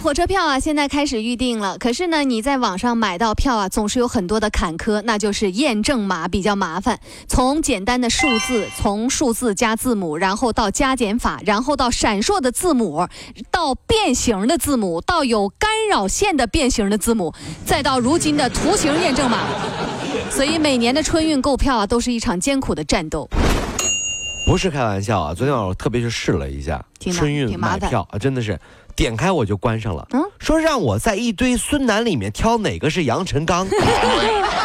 火车票啊，现在开始预定了。可是呢，你在网上买到票啊，总是有很多的坎坷，那就是验证码比较麻烦。从简单的数字，从数字加字母，然后到加减法，然后到闪烁的字母，到变形的字母，到有干扰线的变形的字母，再到如今的图形验证码。所以每年的春运购票啊，都是一场艰苦的战斗。不是开玩笑啊！昨天晚上我特别去试了一下春运买票啊，真的是点开我就关上了。嗯说让我在一堆孙楠里面挑哪个是杨晨刚，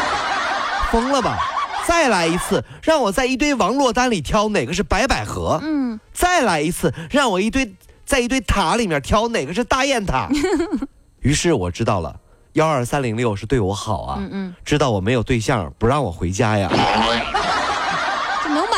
疯了吧？再来一次，让我在一堆王珞丹里挑哪个是白百合。嗯，再来一次，让我一堆在一堆塔里面挑哪个是大雁塔。于是我知道了，幺二三零六是对我好啊，嗯嗯知道我没有对象，不让我回家呀。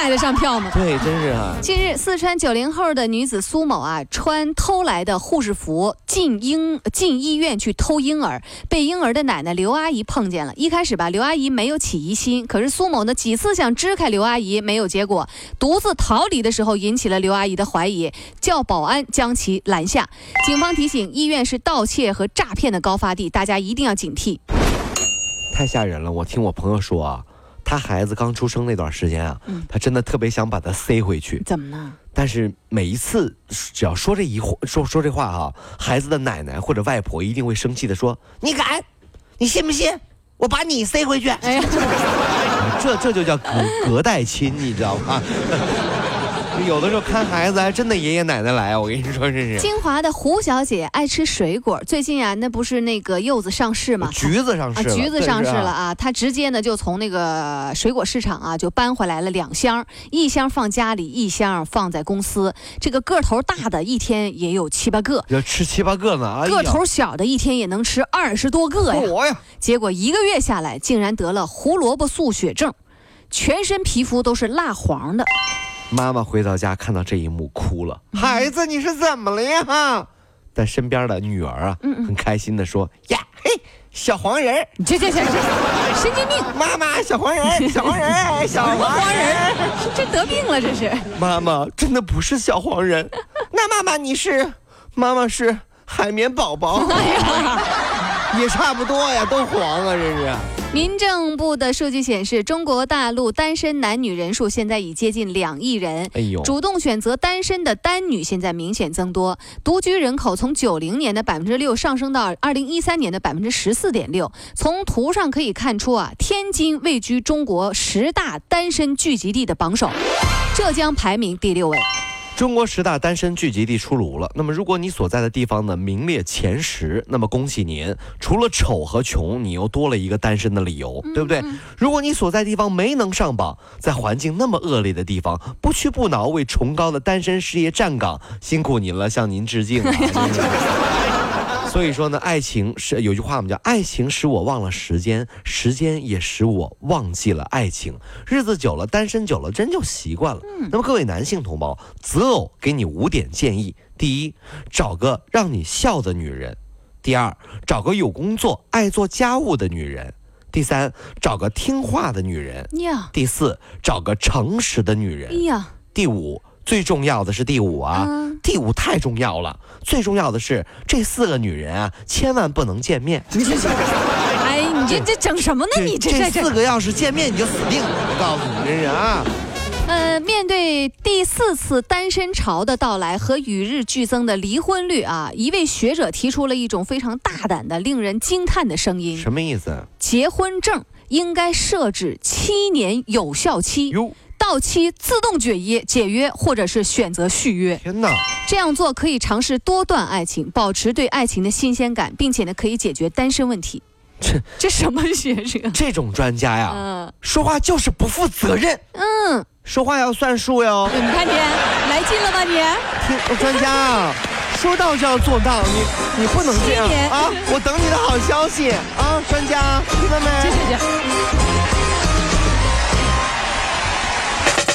这能买得上票吗？对，真是啊。近日，四川九零后的女子苏某啊，穿偷来的护士服进婴进医院去偷婴儿，被婴儿的奶奶刘阿姨碰见了。一开始吧，刘阿姨没有起疑心，可是苏某呢几次想支开刘阿姨，没有结果，独自逃离的时候引起了刘阿姨的怀疑，叫保安将其拦下。警方提醒，医院是盗窃和诈骗的高发地，大家一定要警惕。太吓人了！我听我朋友说啊，他孩子刚出生那段时间啊，嗯他真的特别想把他塞回去，怎么了？但是每一次只要说这一话说说这话哈、孩子的奶奶或者外婆一定会生气的说：“你敢？你信不信？我把你塞回去。哎呀，这这就叫隔隔代亲，你知道吗？有的时候看孩子还真的爷爷奶奶来啊！我跟你说，这是金华的胡小姐爱吃水果，最近啊，那不是那个柚子上市吗？橘子上市啊，了，橘子上市了啊！她直接呢就从那个水果市场啊就搬回来了两箱，一箱放家里，一箱放在公司。这个个头大的一天也有七八个，要吃七八个呢，哎个头小的一天也能吃二十多个呀！结果一个月下来，竟然得了胡萝卜素血症，全身皮肤都是蜡黄的。妈妈回到家看到这一幕哭了，孩子你是怎么了呀？但身边的女儿啊，嗯很开心的说呀，嘿，小黄人儿，你这这这这神经病，妈妈 小黄人儿，小黄人儿，小黄人儿。这得病了这是。妈妈真的不是小黄人，那妈妈你是？妈妈是海绵宝宝，也差不多呀，都黄啊，这是。民政部的数据显示，中国大陆单身男女人数现在已接近两亿人。哎呦，主动选择单身的单女现在明显增多，独居人口从九零年的百分之六上升到二零一三年的百分之十四点六。从图上可以看出啊，天津位居中国十大单身聚集地的榜首，浙江排名第六位。中国十大单身聚集地出炉了。那么，如果你所在的地方呢名列前十，那么恭喜您，除了丑和穷，你又多了一个单身的理由，对不对？如果你所在地方没能上榜，在环境那么恶劣的地方，不屈不挠为崇高的单身事业站岗，辛苦您了，向您致敬啊！所以说呢，爱情是有句话我们叫“爱情使我忘了时间，时间也使我忘记了爱情”。日子久了，单身久了，真就习惯了。那么各位男性同胞，择偶给你五点建议：第一，找个让你笑的女人；第二，找个有工作、爱做家务的女人；第三，找个听话的女人；呀，第四，找个诚实的女人第五，最重要的是第五啊。嗯第五太重要了，最重要的是这四个女人啊，千万不能见面。你这这，哎，你这这整什么呢？你这这四。个要是见面，你就死定了！我告诉你，这是啊。呃，面对第四次单身潮的到来和与日俱增的离婚率啊，一位学者提出了一种非常大胆的、令人惊叹的声音：什么意思？结婚证应该设置七年有效期，哟，到期自动解约、解约，或者是选择续约。天哪！这样做可以尝试多段爱情，保持对爱情的新鲜感，并且呢，可以解决单身问题。这 这什么学生？这种专家呀，嗯说话就是不负责任，嗯，说话要算数哟。你看你来劲了吧你？听专家啊，说到就要做到，你你不能这样啊！我等你的好消息啊，专家，听到没？这这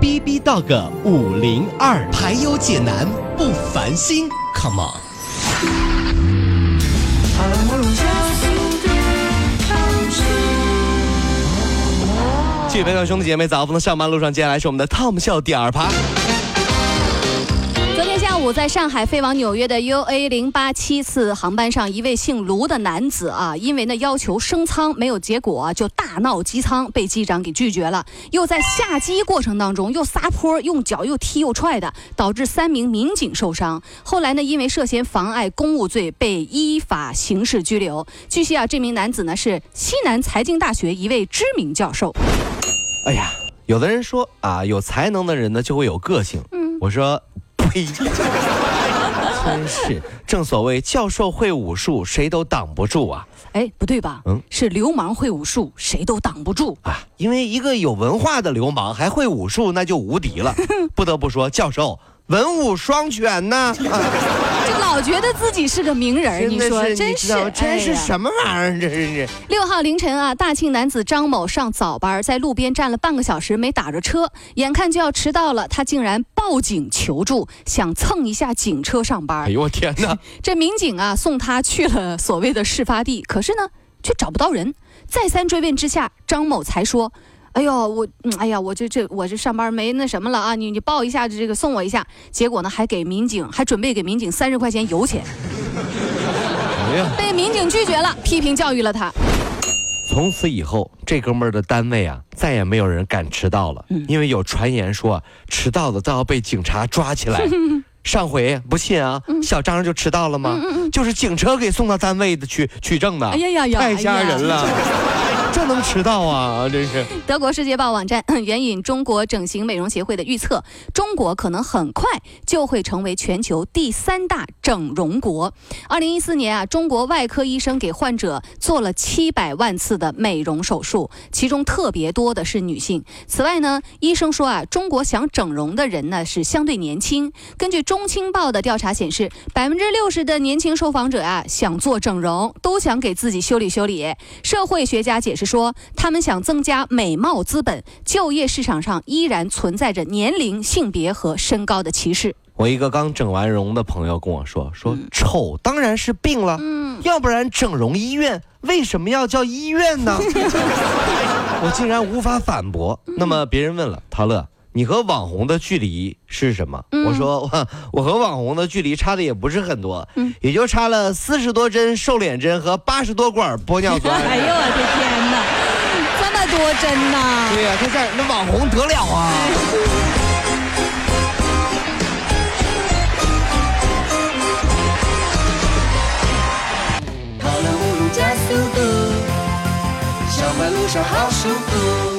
B B Dog 五零二，排忧解难不烦心，Come on。继续陪伴兄弟姐妹早上的上班路上，接下来是我们的 Tom 笑第二趴。昨天下午，在上海飞往纽约的 UA 零八七次航班上，一位姓卢的男子啊，因为呢要求升舱没有结果，就大闹机舱，被机长给拒绝了。又在下机过程当中又撒泼，用脚又踢又踹的，导致三名民警受伤。后来呢，因为涉嫌妨碍公务罪，被依法刑事拘留。据悉啊，这名男子呢是西南财经大学一位知名教授。哎呀，有的人说啊，有才能的人呢就会有个性。嗯，我说呸，真是，正所谓教授会武术，谁都挡不住啊哎，不对吧？嗯是流氓会武术，谁都挡不住。啊！因为一个有文化的流氓还会武术，那就无敌了。不得不说，教授文武双全呢。啊 就老觉得自己是个名人，你说真是真是什么玩意儿？这是六号凌晨啊，大庆男子张某上早班，在路边站了半个小时没打着车，眼看就要迟到了，他竟然报警求助，想蹭一下警车上班哎。呦我天哪！这民警啊送他去了所谓的事发地，可是呢却找不到人。再三追问之下，张某才说。哎呦，我，嗯，哎呀，我这这我这上班没那什么了啊，你你报一下这个送我一下，结果呢还给民警还准备给民警三十块钱油钱，哎呀，被民警拒绝了，批评教育了他。从此以后，这哥们儿的单位啊，再也没有人敢迟到了，嗯因为有传言说迟到的都要被警察抓起来。上回不信啊，嗯小张就迟到了吗？就是警车给送到单位的去取证的。哎呀呀呀太吓人了，这能迟到啊？真是。德国《世界报》网站 援引中国整形美容协会的预测，中国可能很快就会成为全球第三大整容国。二零一四年啊，中国外科医生给患者做了七百万次的美容手术，其中特别多的是女性。此外呢，医生说啊，中国想整容的人呢是相对年轻。根据中青报的调查显示，百分之六十的年轻受访者啊想做整容，都想给自己修理修理。社会学家解释说，他们想增加美貌资本，就业市场上依然存在着年龄、性别和身高的歧视。我一个刚整完容的朋友跟我说，说丑当然是病了，嗯，要不然整容医院为什么要叫医院呢？我竟然无法反驳。那么别人问了，陶乐。你和网红的距离是什么？嗯我说我我和网红的距离差的也不是很多，嗯也就差了四十多针瘦脸针和八十多管玻尿酸。哎呦我的天多真呐！对呀、他这样那网红得了啊！跑了五路加速度，上班路上好舒服。